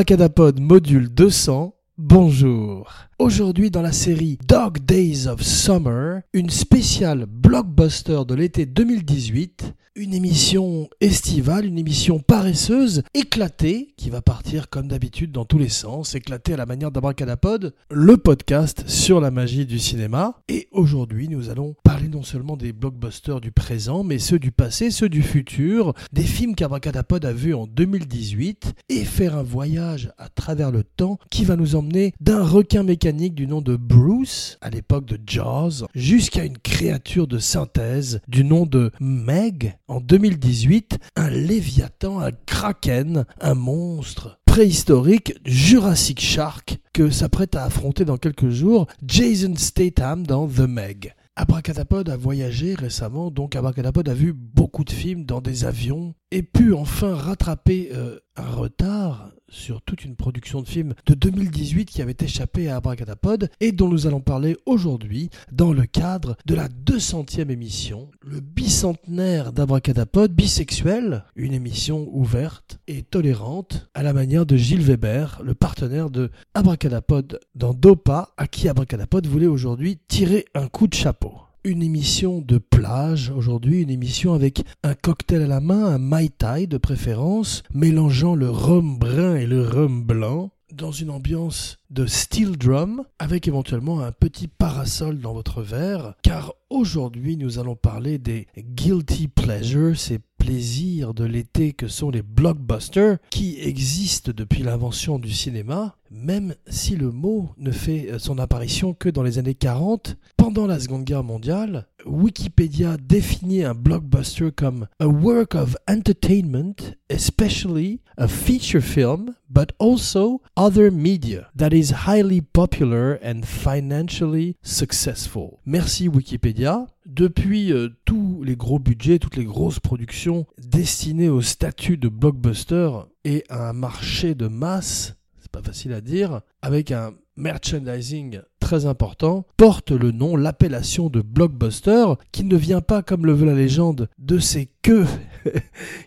Abracadapod module 200, bonjour. Aujourd'hui dans la série Dog Days of Summer, une spéciale blockbuster de l'été 2018, une émission estivale, une émission paresseuse, éclatée, qui va partir comme d'habitude dans tous les sens, éclatée à la manière d'Abracadapod, le podcast sur la magie du cinéma. Et aujourd'hui nous allons parler non seulement des blockbusters du présent, mais ceux du passé, ceux du futur, des films qu'Abracadapod a vus en 2018, et faire un voyage à travers le temps qui va nous emmener d'un requin mécanique du nom de Bruce, à l'époque de Jaws, jusqu'à une créature de synthèse du nom de Meg, en 2018, un léviathan, un kraken, un monstre préhistorique, Jurassic Shark, que s'apprête à affronter dans quelques jours Jason Statham dans The Meg. Abracadapod a voyagé récemment, donc Abracadapod a vu beaucoup de films dans des avions et pu enfin rattraper euh, un retard sur toute une production de films de 2018 qui avait échappé à Abracadapod et dont nous allons parler aujourd'hui dans le cadre de la 200e émission, le bicentenaire d'Abracadapod bisexuel, une émission ouverte et tolérante à la manière de Gilles Weber, le partenaire de Abracadapod dans Dopa, à qui Abracadapod voulait aujourd'hui tirer un coup de chapeau une émission de plage aujourd'hui, une émission avec un cocktail à la main, un Mai Tai de préférence, mélangeant le rhum brun et le rhum blanc, dans une ambiance de steel drum, avec éventuellement un petit parasol dans votre verre, car aujourd'hui nous allons parler des guilty pleasures, plaisirs de l'été que sont les blockbusters, qui existent depuis l'invention du cinéma, même si le mot ne fait son apparition que dans les années 40. Pendant la Seconde Guerre mondiale, Wikipédia définit un blockbuster comme a work of entertainment, especially a feature film, but also other media that is highly popular and financially successful. Merci Wikipédia. Depuis euh, tous les gros budgets, toutes les grosses productions destinées au statut de blockbuster et à un marché de masse, c'est pas facile à dire, avec un merchandising très important, porte le nom, l'appellation de blockbuster, qui ne vient pas, comme le veut la légende, de ces queues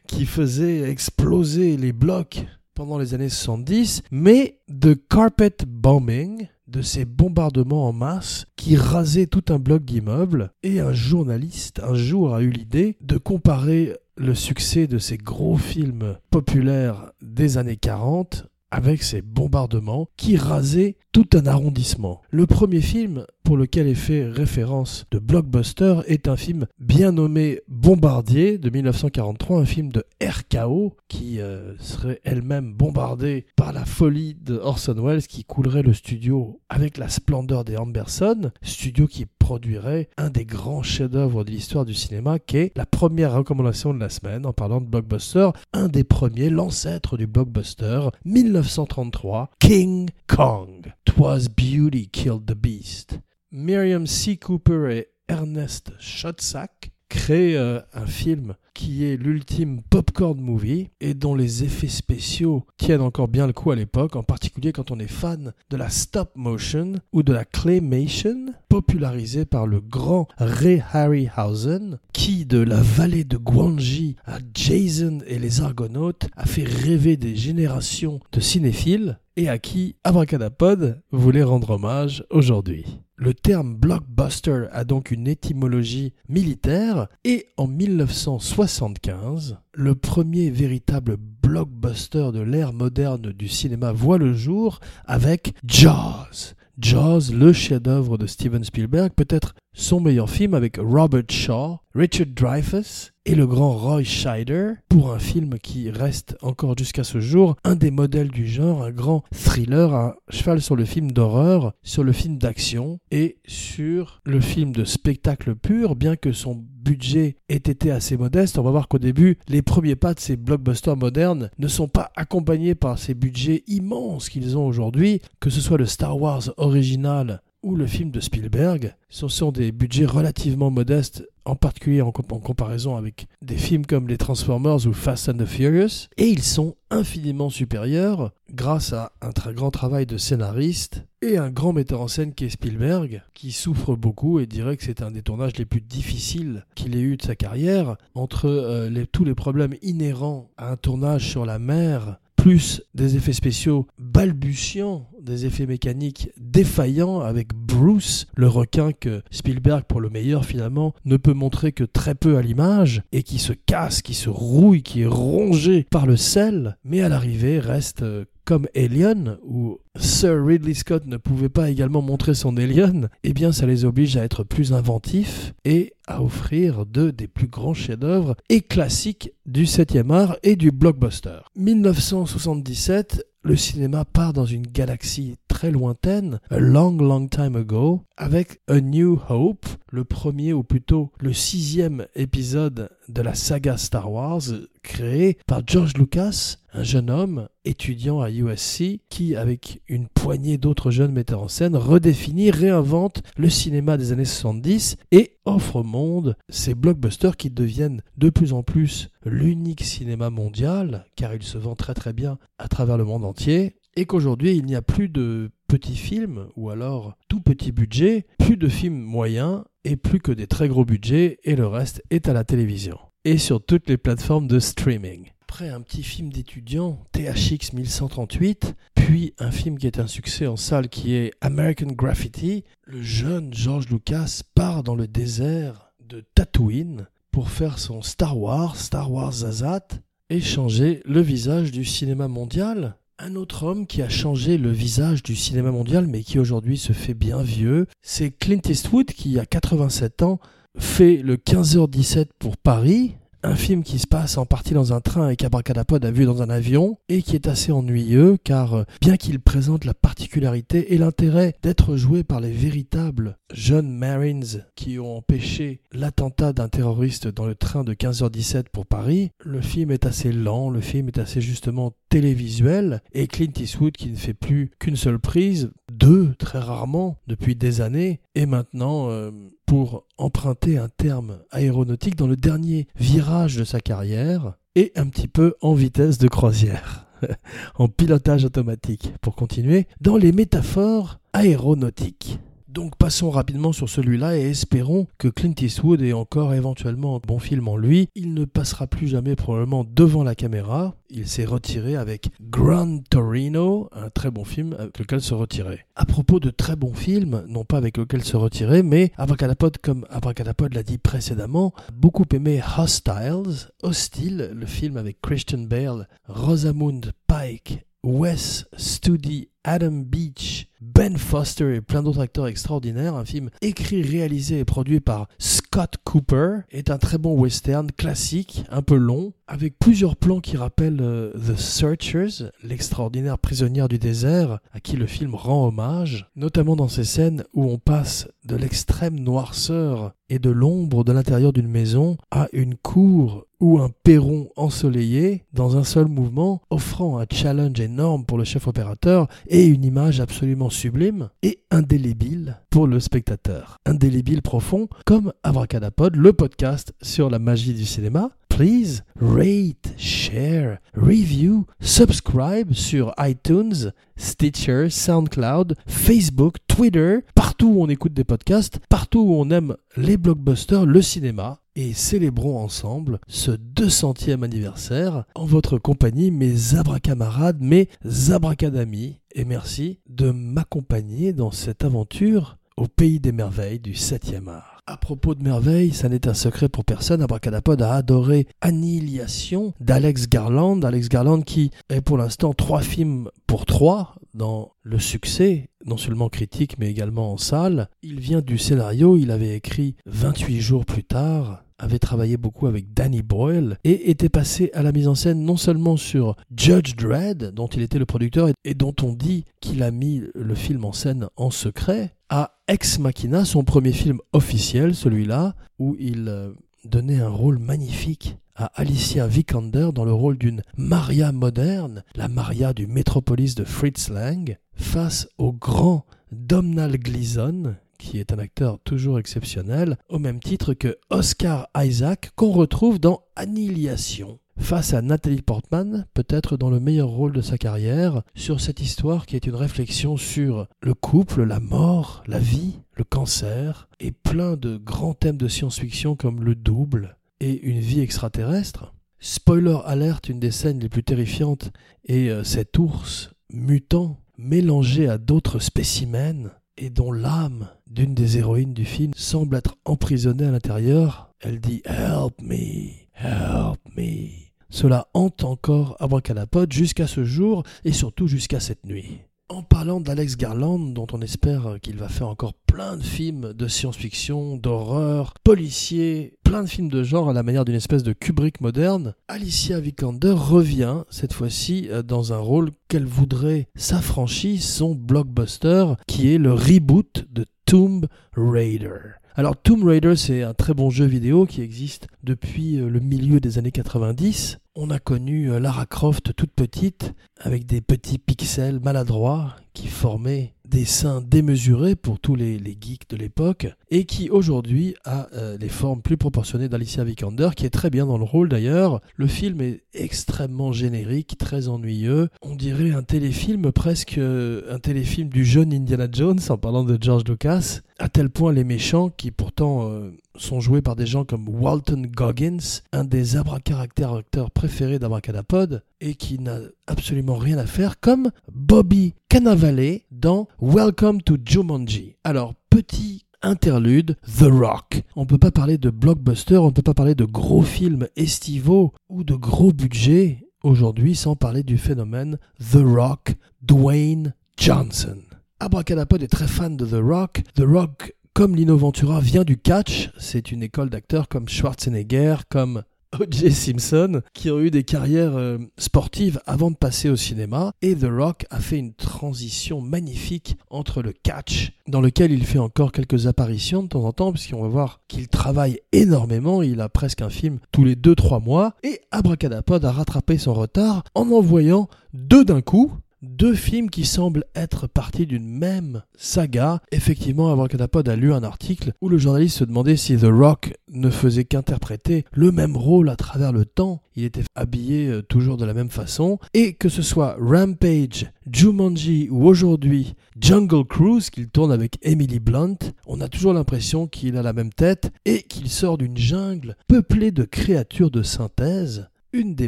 qui faisaient exploser les blocs pendant les années 70, mais de carpet bombing, de ces bombardements en masse qui rasaient tout un bloc d'immeubles. Et un journaliste, un jour, a eu l'idée de comparer le succès de ces gros films populaires des années 40 avec ces bombardements qui rasaient tout un arrondissement. Le premier film pour lequel est fait référence de blockbuster est un film bien nommé Bombardier de 1943, un film de RKO qui euh, serait elle-même bombardée par la folie de Orson Welles qui coulerait le studio avec la splendeur des Amberson, studio qui produirait un des grands chefs-d'œuvre de l'histoire du cinéma qui est la première recommandation de la semaine en parlant de blockbuster, un des premiers, l'ancêtre du blockbuster, 1933, King Kong. Twas Beauty Killed the Beast. Miriam C. Cooper et Ernest Schotzak créent euh, un film qui est l'ultime popcorn movie et dont les effets spéciaux tiennent encore bien le coup à l'époque, en particulier quand on est fan de la stop motion ou de la claymation, popularisée par le grand Ray Harryhausen, qui de la vallée de Guangxi à Jason et les Argonautes a fait rêver des générations de cinéphiles et à qui Abracadapod voulait rendre hommage aujourd'hui. Le terme blockbuster a donc une étymologie militaire et en 1975, le premier véritable blockbuster de l'ère moderne du cinéma voit le jour avec Jaws. Jaws, le chef-d'œuvre de Steven Spielberg, peut-être son meilleur film avec Robert Shaw, Richard Dreyfuss et le grand Roy Scheider pour un film qui reste encore jusqu'à ce jour un des modèles du genre, un grand thriller, un cheval sur le film d'horreur, sur le film d'action et sur le film de spectacle pur, bien que son budget ait été assez modeste. On va voir qu'au début, les premiers pas de ces blockbusters modernes ne sont pas accompagnés par ces budgets immenses qu'ils ont aujourd'hui, que ce soit le Star Wars original ou le film de Spielberg, ce sont des budgets relativement modestes, en particulier en, comparaison avec des films comme les Transformers ou Fast and the Furious, et ils sont infiniment supérieurs grâce à un très grand travail de scénariste et un grand metteur en scène qui est Spielberg, qui souffre beaucoup et dirait que c'est un des tournages les plus difficiles qu'il ait eu de sa carrière, entre euh, tous les problèmes inhérents à un tournage sur la mer plus des effets spéciaux balbutiants, des effets mécaniques défaillants avec Bruce, le requin que Spielberg, pour le meilleur finalement, ne peut montrer que très peu à l'image et qui se casse, qui se rouille, qui est rongé par le sel, mais à l'arrivée reste euh, comme Alien, où Sir Ridley Scott ne pouvait pas également montrer son Alien, eh bien ça les oblige à être plus inventifs et à offrir deux des plus grands chefs-d'œuvre et classiques du 7e art et du blockbuster. 1977, le cinéma part dans une galaxie très lointaine, a long, long time ago, avec A New Hope, le premier ou plutôt le sixième épisode de la saga Star Wars, créé par George Lucas, un jeune homme étudiant à USC qui, avec une poignée d'autres jeunes metteurs en scène, redéfinit, réinvente le cinéma des années 70 et offre au monde ces blockbusters qui deviennent de plus en plus l'unique cinéma mondial, car il se vend très très bien à travers le monde entier, et qu'aujourd'hui il n'y a plus de petits films ou alors tout petit budget, plus de films moyens et plus que des très gros budgets et le reste est à la télévision et sur toutes les plateformes de streaming. Après un petit film d'étudiant, THX 1138, puis un film qui est un succès en salle qui est American Graffiti, le jeune George Lucas part dans le désert de Tatooine pour faire son Star Wars, Star Wars Zazat, et changer le visage du cinéma mondial. Un autre homme qui a changé le visage du cinéma mondial mais qui aujourd'hui se fait bien vieux, c'est Clint Eastwood qui a 87 ans fait le 15h17 pour Paris, un film qui se passe en partie dans un train et qu'Abracadapod a vu dans un avion et qui est assez ennuyeux car euh, bien qu'il présente la particularité et l'intérêt d'être joué par les véritables jeunes Marines qui ont empêché l'attentat d'un terroriste dans le train de 15h17 pour Paris, le film est assez lent, le film est assez justement télévisuel et Clint Eastwood qui ne fait plus qu'une seule prise, deux très rarement depuis des années et maintenant euh, pour emprunter un terme aéronautique dans le dernier virage de sa carrière et un petit peu en vitesse de croisière, en pilotage automatique, pour continuer, dans les métaphores aéronautiques. Donc passons rapidement sur celui-là et espérons que Clint Eastwood ait encore éventuellement un bon film en lui. Il ne passera plus jamais probablement devant la caméra. Il s'est retiré avec Grand Torino, un très bon film avec lequel se retirer. À propos de très bons films, non pas avec lequel se retirer, mais Abracadapod, comme Abracadapod l'a dit précédemment, beaucoup aimé Hostiles, Hostile, le film avec Christian Bale, Rosamund Pike, Wes Studi, Adam Beach, Ben Foster et plein d'autres acteurs extraordinaires. Un film écrit, réalisé et produit par Scott Cooper est un très bon western classique, un peu long, avec plusieurs plans qui rappellent euh, The Searchers, l'extraordinaire prisonnière du désert, à qui le film rend hommage, notamment dans ces scènes où on passe de l'extrême noirceur et de l'ombre de l'intérieur d'une maison à une cour ou un perron ensoleillé dans un seul mouvement, offrant un challenge énorme pour le chef opérateur et une image absolument sublime et indélébile pour le spectateur. Indélébile profond, comme Abracadapod, le podcast sur la magie du cinéma. Please rate, share, review, subscribe sur iTunes, Stitcher, SoundCloud, Facebook, Twitter, partout où on écoute des podcasts, partout où on aime les blockbusters, le cinéma et célébrons ensemble ce 200e anniversaire en votre compagnie, mes abracamarades, mes abracadamis, et merci de m'accompagner dans cette aventure au pays des merveilles du 7e art. À propos de merveilles, ça n'est un secret pour personne, Abracadapod a adoré Annihilation d'Alex Garland, Alex Garland qui est pour l'instant trois films pour trois dans le succès, non seulement critique mais également en salle. Il vient du scénario, il avait écrit 28 jours plus tard, avait travaillé beaucoup avec Danny Boyle et était passé à la mise en scène non seulement sur Judge Dredd, dont il était le producteur et dont on dit qu'il a mis le film en scène en secret, à Ex Machina, son premier film officiel, celui-là, où il euh, donnait un rôle magnifique à Alicia Vikander dans le rôle d'une Maria moderne, la Maria du métropolis de Fritz Lang, face au grand Domhnall Gleeson, qui est un acteur toujours exceptionnel, au même titre que Oscar Isaac, qu'on retrouve dans Annihilation. Face à Nathalie Portman, peut-être dans le meilleur rôle de sa carrière, sur cette histoire qui est une réflexion sur le couple, la mort, la vie, le cancer, et plein de grands thèmes de science-fiction comme le double et une vie extraterrestre. Spoiler alerte, une des scènes les plus terrifiantes est euh, cet ours mutant mélangé à d'autres spécimens et dont l'âme d'une des héroïnes du film semble être emprisonnée à l'intérieur. Elle dit Help me, help me. Cela hante encore Abracadapod jusqu'à ce jour et surtout jusqu'à cette nuit. En parlant d'Alex Garland, dont on espère qu'il va faire encore plein de films de science-fiction, d'horreur, policiers, plein de films de genre à la manière d'une espèce de Kubrick moderne, Alicia Vikander revient, cette fois-ci, euh, dans un rôle qu'elle voudrait s'affranchir son blockbuster, qui est le reboot de Tomb Raider. Alors Tomb Raider, c'est un très bon jeu vidéo qui existe depuis euh, le milieu des années 90. On a connu euh, Lara Croft toute petite, avec des petits pixels maladroits qui formaient des seins démesurés pour tous les, geeks de l'époque, et qui aujourd'hui a euh, les formes plus proportionnées d'Alicia Vikander, qui est très bien dans le rôle d'ailleurs. Le film est extrêmement générique, très ennuyeux. On dirait un téléfilm, presque un téléfilm du jeune Indiana Jones, en parlant de George Lucas, à tel point les méchants, qui pourtant sont joués par des gens comme Walton Goggins, un des abracaractères acteurs préférés d'Abracadapod, et qui n'a absolument rien à faire, comme Bobby Cannavale dans Welcome to Jumanji. Alors, petit interlude, The Rock. On ne peut pas parler de blockbuster, on ne peut pas parler de gros films estivaux ou de gros budgets aujourd'hui sans parler du phénomène The Rock, Dwayne Johnson. Abracadapod est très fan de The Rock. The Rock comme Lino Ventura vient du catch, c'est une école d'acteurs comme Schwarzenegger, comme O.J. Simpson, qui ont eu des carrières euh, sportives avant de passer au cinéma, et The Rock a fait une transition magnifique entre le catch, dans lequel il fait encore quelques apparitions de temps en temps, puisqu'on va voir qu'il travaille énormément, il a presque un film tous les 2-3 mois, et Abracadapod a rattrapé son retard en envoyant deux d'un coup, deux films qui semblent être partis d'une même saga. Effectivement, Abracadapod a lu un article où le journaliste se demandait si The Rock ne faisait qu'interpréter le même rôle à travers le temps. Il était habillé euh, toujours de la même façon. Et que ce soit Rampage, Jumanji ou aujourd'hui Jungle Cruise qu'il tourne avec Emily Blunt, on a toujours l'impression qu'il a la même tête et qu'il sort d'une jungle peuplée de créatures de synthèse une des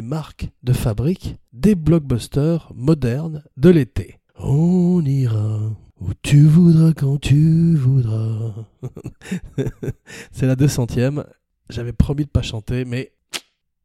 marques de fabrique des blockbusters modernes de l'été. On ira où tu voudras quand tu voudras. C'est la 200e. J'avais promis de pas chanter, mais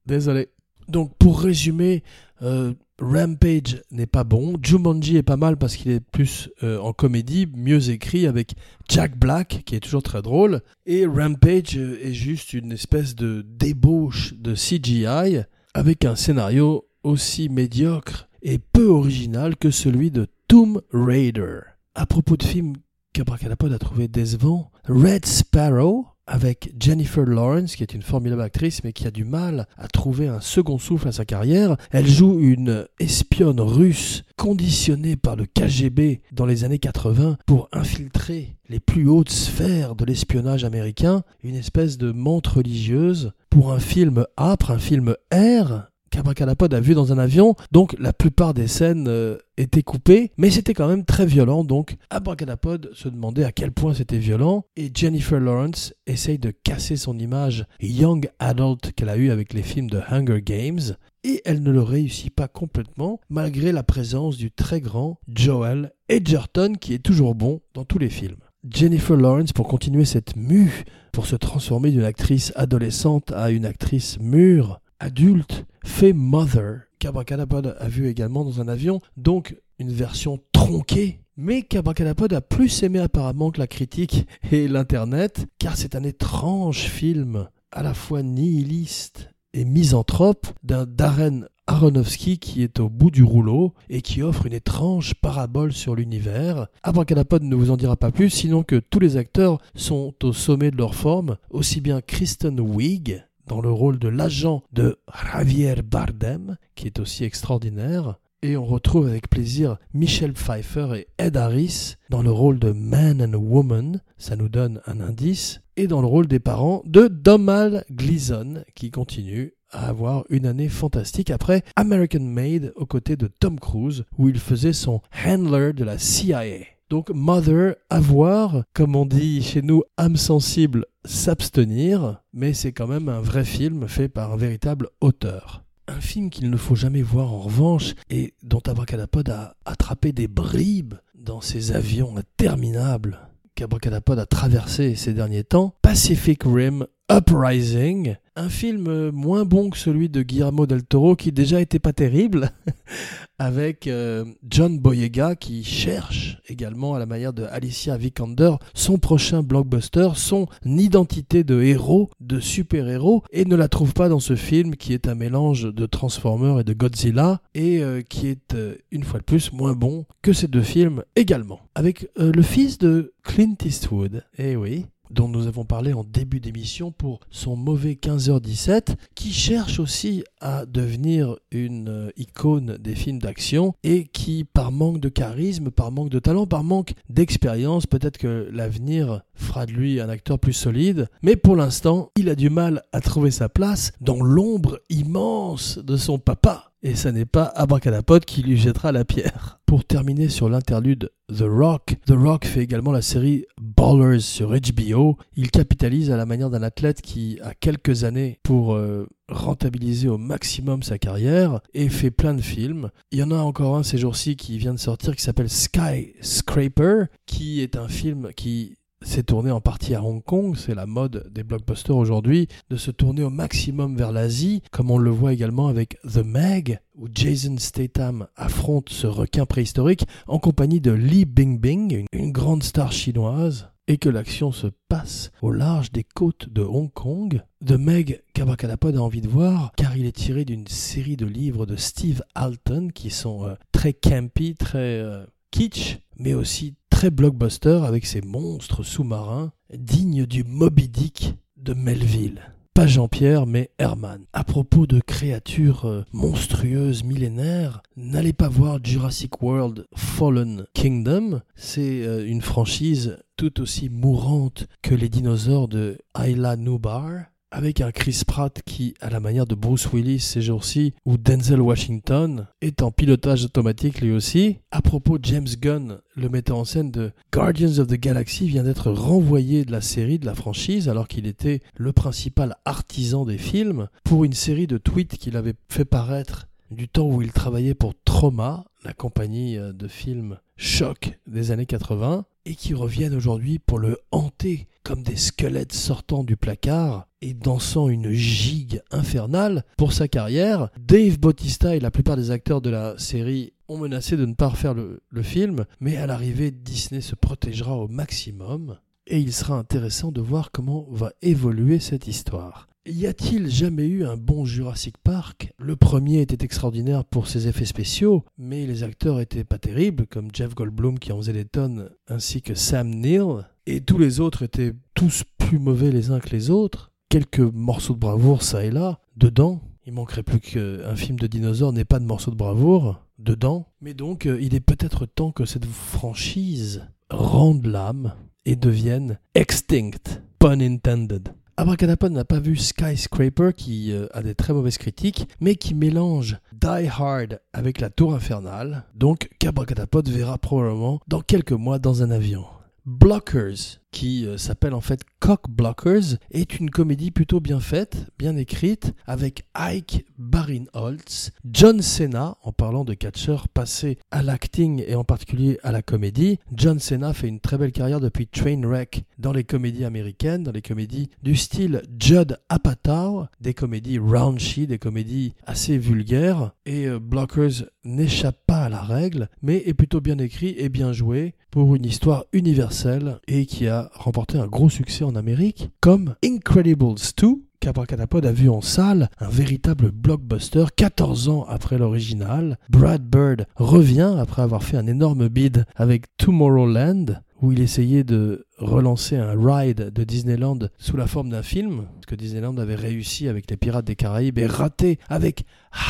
désolé. Donc pour résumer, euh, Rampage n'est pas bon. Jumanji est pas mal parce qu'il est plus euh, en comédie, mieux écrit avec Jack Black qui est toujours très drôle. Et Rampage est juste une espèce de débauche de CGI avec un scénario aussi médiocre et peu original que celui de Tomb Raider. À propos de films qu'Abracadapod a trouvé décevant, Red Sparrow, avec Jennifer Lawrence, qui est une formidable actrice, mais qui a du mal à trouver un second souffle à sa carrière. Elle joue une espionne russe conditionnée par le KGB dans les années 80 pour infiltrer les plus hautes sphères de l'espionnage américain, une espèce de montre religieuse pour un film âpre, un film R, qu'Abracadapod a vu dans un avion, donc la plupart des scènes euh, étaient coupées, mais c'était quand même très violent, donc Abracadapod se demandait à quel point c'était violent, et Jennifer Lawrence essaye de casser son image young adult qu'elle a eue avec les films de Hunger Games, et elle ne le réussit pas complètement, malgré la présence du très grand Joel Edgerton, qui est toujours bon dans tous les films. Jennifer Lawrence, pour continuer cette mue, pour se transformer d'une actrice adolescente à une actrice mûre, adulte, fait Mother, qu'Abracadapod a vu également dans un avion, donc une version tronquée, mais qu'Abracadapod a plus aimé apparemment que la critique et l'internet, car c'est un étrange film, à la fois nihiliste et misanthrope, d'un Darren Aronofsky qui est au bout du rouleau et qui offre une étrange parabole sur l'univers. Abracadapod ne vous en dira pas plus, sinon que tous les acteurs sont au sommet de leur forme, aussi bien Kristen Wiig, dans le rôle de l'agent de Javier Bardem, qui est aussi extraordinaire. Et on retrouve avec plaisir Michelle Pfeiffer et Ed Harris dans le rôle de Man and Woman, ça nous donne un indice, et dans le rôle des parents de Domal Gleason, qui continue à avoir une année fantastique après American Made aux côtés de Tom Cruise, où il faisait son handler de la CIA. Donc Mother, avoir, comme on dit chez nous, âme sensible, s'abstenir, mais c'est quand même un vrai film fait par un véritable auteur. Un film qu'il ne faut jamais voir en revanche et dont Abracadapod a attrapé des bribes dans ses avions interminables qu'Abracadapod a traversé ces derniers temps, Pacific Rim Uprising, un film moins bon que celui de Guillermo del Toro qui déjà était pas terrible, avec euh, John Boyega qui cherche également à la manière de Alicia Vikander son prochain blockbuster, son identité de héros, de super-héros, et ne la trouve pas dans ce film qui est un mélange de Transformers et de Godzilla, et euh, qui est euh, une fois de plus moins bon que ces deux films également. Avec le fils de Clint Eastwood, eh oui, dont nous avons parlé en début d'émission pour son mauvais 15h17, qui cherche aussi à devenir une euh, icône des films d'action et qui, par manque de charisme, par manque de talent, par manque d'expérience, peut-être que l'avenir fera de lui un acteur plus solide, mais pour l'instant, il a du mal à trouver sa place dans l'ombre immense de son papa. Et ce n'est pas Abracadapod qui lui jettera la pierre. Pour terminer sur l'interlude The Rock, The Rock fait également la série Ballers sur HBO. Il capitalise à la manière d'un athlète qui a quelques années pour euh, rentabiliser au maximum sa carrière et fait plein de films. Il y en a encore un ces jours-ci qui vient de sortir qui s'appelle Skyscraper, qui est un film qui s'est tourné en partie à Hong Kong, c'est la mode des blockbusters aujourd'hui, de se tourner au maximum vers l'Asie, comme on le voit également avec The Meg, où Jason Statham affronte ce requin préhistorique en compagnie de Li Bingbing, une grande star chinoise, et que l'action se passe au large des côtes de Hong Kong. The Meg qu'Abracadapod a envie de voir, car il est tiré d'une série de livres de Steve Alton qui sont euh, très campy, très euh, kitsch, mais aussi très blockbuster avec ses monstres sous-marins dignes du Moby Dick de Melville. Pas Jean-Pierre, mais Herman. À propos de créatures euh, monstrueuses millénaires, n'allez pas voir Jurassic World Fallen Kingdom. C'est euh, une franchise tout aussi mourante que les dinosaures de Ayla Nubar avec un Chris Pratt qui, à la manière de Bruce Willis ces jours-ci, ou Denzel Washington, est en pilotage automatique lui aussi. À propos, James Gunn, le metteur en scène de Guardians of the Galaxy, vient d'être renvoyé de la série, de la franchise, alors qu'il était le principal artisan des films, pour une série de tweets qu'il avait fait paraître du temps où il travaillait pour Trauma, la compagnie euh, de films choc des années 80, et qui reviennent aujourd'hui pour le hanter comme des squelettes sortant du placard et dansant une gigue infernale pour sa carrière. Dave Bautista et la plupart des acteurs de la série ont menacé de ne pas refaire le, le film, mais à l'arrivée, Disney se protégera au maximum et il sera intéressant de voir comment va évoluer cette histoire. Y a-t-il jamais eu un bon Jurassic Park? Le premier était extraordinaire pour ses effets spéciaux, mais les acteurs étaient pas terribles, comme Jeff Goldblum qui en faisait des tonnes, ainsi que Sam Neill, et tous les autres étaient tous plus mauvais les uns que les autres. Quelques morceaux de bravoure ça et là, dedans. Il manquerait plus qu'un film de dinosaures n'ait pas de morceaux de bravoure dedans. Mais donc, euh, il est peut-être temps que cette franchise rende l'âme et devienne extinct, pun intended. Abracadapod n'a pas vu Skyscraper qui euh, a des très mauvaises critiques, mais qui mélange Die Hard avec la Tour Infernale, donc qu'Abracadapod verra probablement dans quelques mois dans un avion. Blockers, qui euh, s'appelle en fait Cock Blockers, est une comédie plutôt bien faite, bien écrite, avec Ike Barinholtz, John Cena, en parlant de catcheur passé à l'acting et en particulier à la comédie. John Cena fait une très belle carrière depuis Trainwreck dans les comédies américaines, dans les comédies du style Judd Apatow, des comédies raunchy, des comédies assez vulgaires, et euh, Blockers n'échappe pas à la règle, mais est plutôt bien écrit et bien joué pour une histoire universelle et qui a remporté un gros succès en Amérique, comme Incredibles 2, qu'Abracadapod a vu en salle, un véritable blockbuster 14 ans après l'original. Brad Bird revient après avoir fait un énorme bid avec Tomorrowland, où il essayait de relancer un ride de Disneyland sous la forme d'un film, parce que Disneyland avait réussi avec les Pirates des Caraïbes et raté avec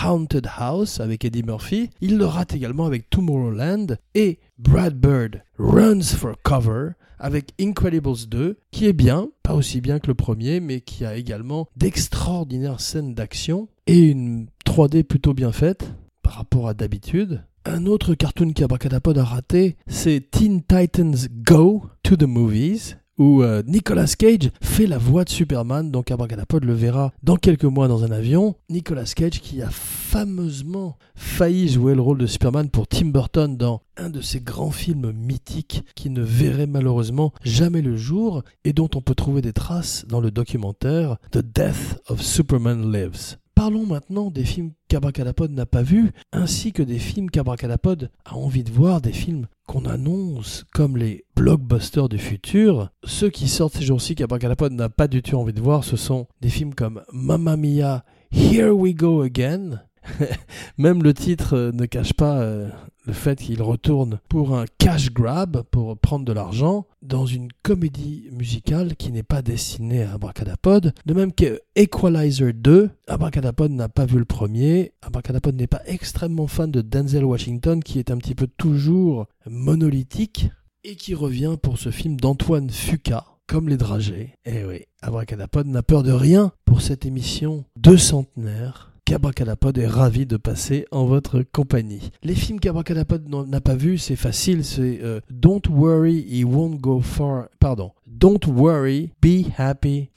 Haunted House avec Eddie Murphy. Il le rate également avec Tomorrowland et Brad Bird runs for cover avec Incredibles 2, qui est bien, pas aussi bien que le premier, mais qui a également d'extraordinaires scènes d'action et une 3D plutôt bien faite par rapport à d'habitude. Un autre cartoon qu'Abracadapod a raté, c'est Teen Titans Go to the Movies, où euh, Nicolas Cage fait la voix de Superman, donc Abracadapod le verra dans quelques mois dans un avion. Nicolas Cage qui a fameusement failli jouer le rôle de Superman pour Tim Burton dans un de ces grands films mythiques qui ne verrait malheureusement jamais le jour et dont on peut trouver des traces dans le documentaire The Death of Superman Lives. Parlons maintenant des films qu'Abracadapod n'a pas vus, ainsi que des films qu'Abracadapod a envie de voir, des films qu'on annonce comme les blockbusters du futur. Ceux qui sortent ces jours-ci qu'Abracadapod n'a pas du tout envie de voir, ce sont des films comme Mamma Mia, Here We Go Again. Même le titre ne cache pas euh, le fait qu'il retourne pour un cash grab, pour prendre de l'argent, dans une comédie musicale qui n'est pas destinée à Abracadapod. De même que Equalizer 2, Abracadapod n'a pas vu le premier. Abracadapod n'est pas extrêmement fan de Denzel Washington, qui est un petit peu toujours monolithique, et qui revient pour ce film d'Antoine Fuca, comme les dragées. Eh oui, Abracadapod n'a peur de rien pour cette émission de centenaire qu'Abracadapod est ravi de passer en votre compagnie. Les films qu'Abracadapod n'a pas vus, c'est facile, c'est euh, Don't Worry, He Won't Go Far. Pardon. Don't Worry, Be Happy.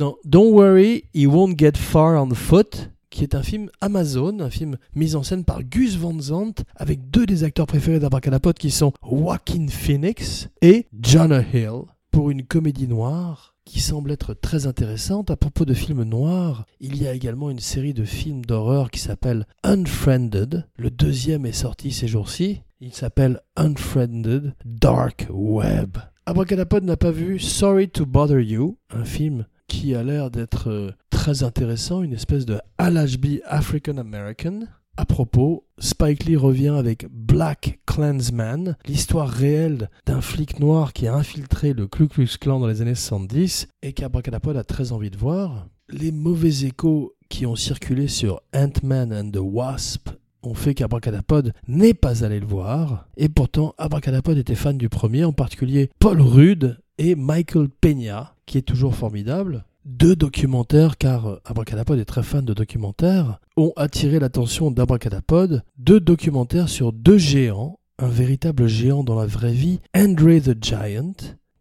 Non, Don't Worry, He Won't Get Far on Foot qui est un film Amazon, un film mis en scène par Gus Van Sant, avec deux des acteurs préférés d'Abracadapod qui sont Joaquin Phoenix et Jonah Hill, pour une comédie noire qui semble être très intéressante. À propos de films noirs, il y a également une série de films d'horreur qui s'appelle Unfriended. Le deuxième est sorti ces jours-ci. Il s'appelle Unfriended Dark Web. Abracadapod n'a pas vu Sorry to Bother You, un film qui a l'air d'être euh, très intéressant, une espèce de LHB African American. À propos, Spike Lee revient avec Black Clansman, l'histoire réelle d'un flic noir qui a infiltré le Ku Klux Klan dans les années 70 et qu'Abracadapod a très envie de voir. Les mauvais échos qui ont circulé sur Ant-Man and the Wasp ont fait qu'Abracadapod n'est pas allé le voir. Et pourtant, Abracadapod était fan du premier, en particulier Paul Rudd et Michael Peña, qui est toujours formidable deux documentaires, car Abracadapod est très fan de documentaires, ont attiré l'attention d'Abracadapod. Deux documentaires sur deux géants, un véritable géant dans la vraie vie, Andre the Giant,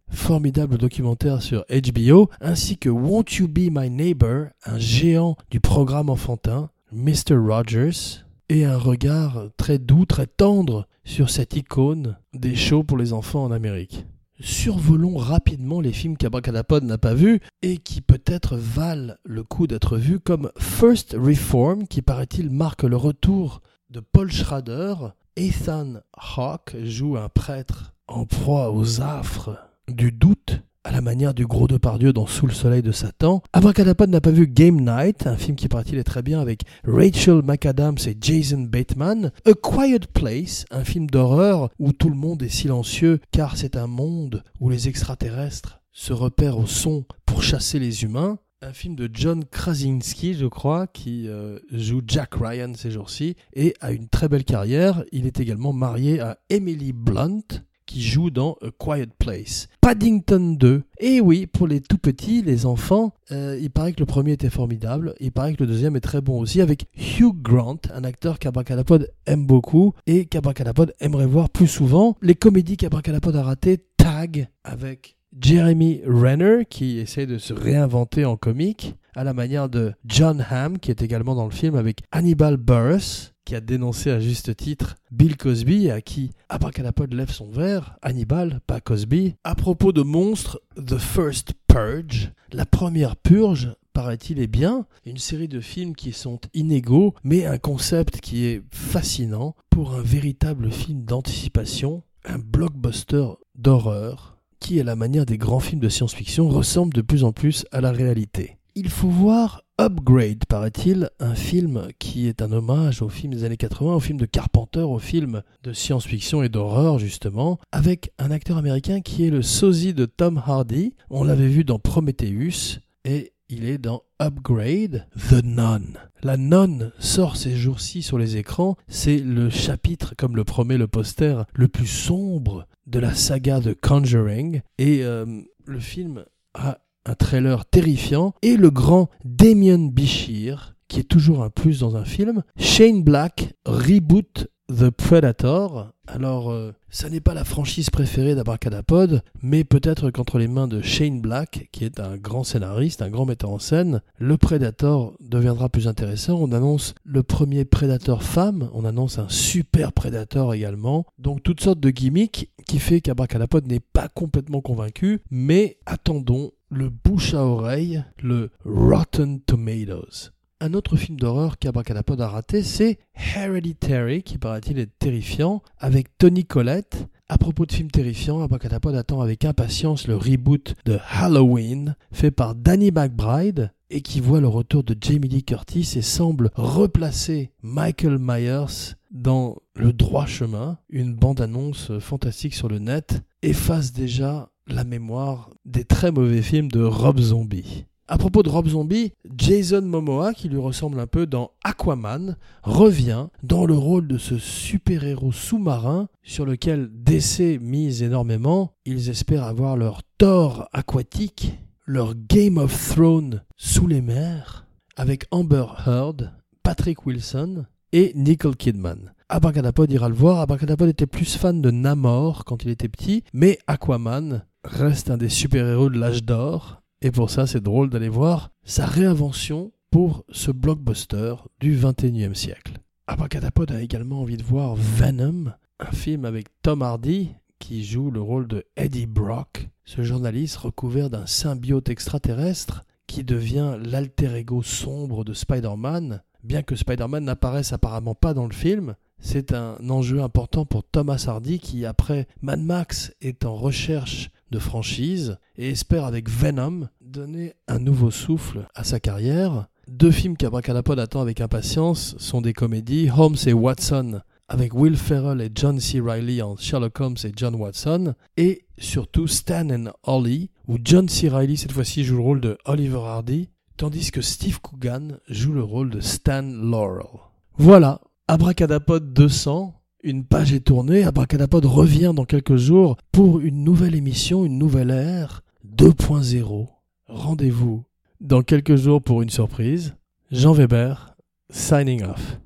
formidable documentaire sur HBO, ainsi que Won't You Be My Neighbor, un géant du programme enfantin, Mr. Rogers, et un regard très doux, très tendre sur cette icône des shows pour les enfants en Amérique survolons rapidement les films qu'Abracadapod n'a pas vus et qui peut-être valent le coup d'être vus comme First Reform qui paraît-il marque le retour de Paul Schrader. Ethan Hawke joue un prêtre en proie aux affres du doute à la manière du gros Depardieu dans Sous le soleil de Satan. Abracadapod n'a pas vu Game Night, un film qui paraît-il est très bien avec Rachel McAdams et Jason Bateman. A Quiet Place, un film d'horreur où tout le monde est silencieux car c'est un monde où les extraterrestres se repèrent au son pour chasser les humains. Un film de John Krasinski, je crois, qui euh, joue Jack Ryan ces jours-ci et a une très belle carrière. Il est également marié à Emily Blunt, qui joue dans A Quiet Place. Paddington 2. Et oui, pour les tout petits, les enfants, euh, il paraît que le premier était formidable. Il paraît que le deuxième est très bon aussi, avec Hugh Grant, un acteur qu'Abracadapod aime beaucoup et qu'Abracadapod aimerait voir plus souvent. Les comédies qu'Abracadapod a ratées, Tag, avec Jeremy Renner, qui essaie de se réinventer en comique, à la manière de John Hamm, qui est également dans le film avec Hannibal Buress qui a dénoncé à juste titre Bill Cosby à qui Abracadapod lève son verre, Hannibal, pas Cosby, à propos de monstres The First Purge, la première purge, paraît-il, est bien, une série de films qui sont inégaux, mais un concept qui est fascinant pour un véritable film d'anticipation, un blockbuster d'horreur, qui, à la manière des grands films de science-fiction, ressemble de plus en plus à la réalité. Il faut voir Upgrade, paraît-il, un film qui est un hommage aux films des années 80, aux films de Carpenter, aux films de science-fiction et d'horreur, justement, avec un acteur américain qui est le sosie de Tom Hardy. On l'avait vu dans Prometheus et il est dans Upgrade, The Nun. La Nun sort ces jours-ci sur les écrans. C'est le chapitre, comme le promet le poster, le plus sombre de la saga de Conjuring. Et euh, le film a un trailer terrifiant, et le grand Damien Bichir, qui est toujours un plus dans un film. Shane Black reboot The Predator. Alors, euh, ça n'est pas la franchise préférée d'Abracadapod, mais peut-être qu'entre les mains de Shane Black, qui est un grand scénariste, un grand metteur en scène, le Predator deviendra plus intéressant. On annonce le premier Predator femme, on annonce un super Predator également. Donc, toutes sortes de gimmicks qui fait qu'Abracadapod n'est pas complètement convaincu, mais attendons le bouche à oreille, le Rotten Tomatoes. Un autre film d'horreur qu'Abracadapod a raté, c'est Hereditary, qui paraît-il est terrifiant, avec Tony Collette. À propos de films terrifiants, Abracadapod attend avec impatience le reboot de Halloween, fait par Danny McBride, et qui voit le retour de Jamie Lee Curtis et semble replacer Michael Myers dans le droit chemin. Une bande-annonce fantastique sur le net efface déjà la mémoire des très mauvais films de Rob Zombie. À propos de Rob Zombie, Jason Momoa, qui lui ressemble un peu dans Aquaman, revient dans le rôle de ce super-héros sous-marin sur lequel DC mise énormément. Ils espèrent avoir leur Thor aquatique, leur Game of Thrones sous les mers, avec Amber Heard, Patrick Wilson et Nicole Kidman. Abracadapod ira le voir. Abracadapod était plus fan de Namor quand il était petit, mais Aquaman reste un des super-héros de l'âge d'or et pour ça, c'est drôle d'aller voir sa réinvention pour ce blockbuster du 21e siècle. Abracadapod a également envie de voir Venom, un film avec Tom Hardy qui joue le rôle de Eddie Brock, ce journaliste recouvert d'un symbiote extraterrestre qui devient l'alter ego sombre de Spider-Man. Bien que Spider-Man n'apparaisse apparemment pas dans le film, c'est un enjeu important pour Thomas Hardy qui, après Mad Max, est en recherche de franchise et espère avec Venom donner un nouveau souffle à sa carrière. Deux films qu'Abracadapod attend avec impatience sont des comédies, Holmes et Watson avec Will Ferrell et John C. Reilly en Sherlock Holmes et John Watson, et surtout Stan and Ollie, où John C. Reilly cette fois-ci joue le rôle de Oliver Hardy, tandis que Steve Coogan joue le rôle de Stan Laurel. Voilà, Abracadapod 200, une page est tournée, Abracadapod revient dans quelques jours pour une nouvelle émission, une nouvelle ère 2.0. Rendez-vous dans quelques jours pour une surprise. Jean Weber, signing off.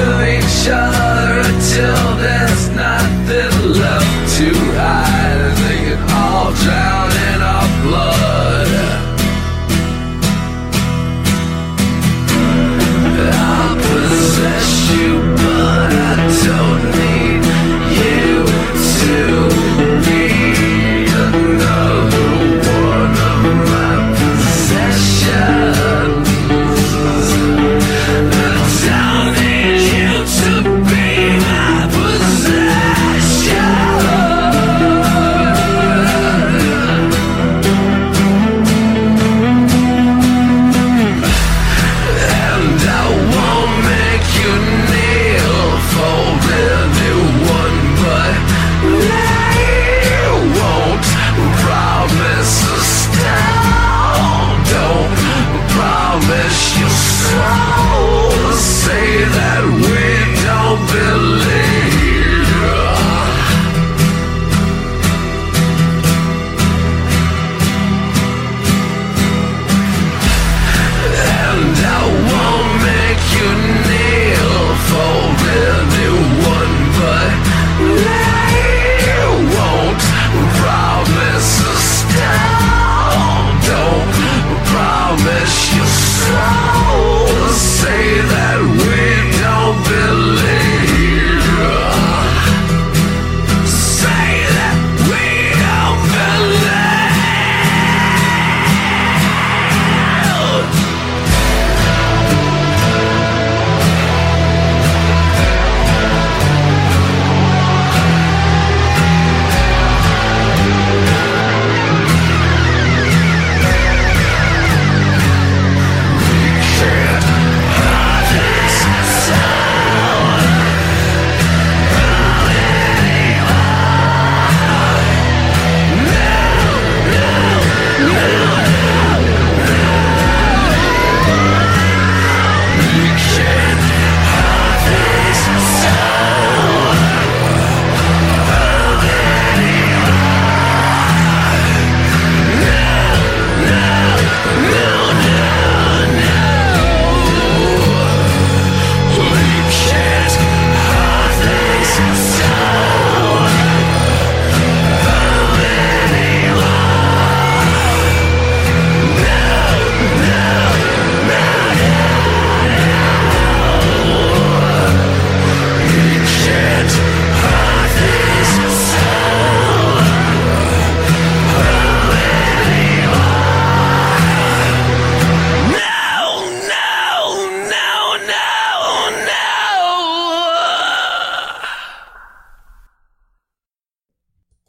to each other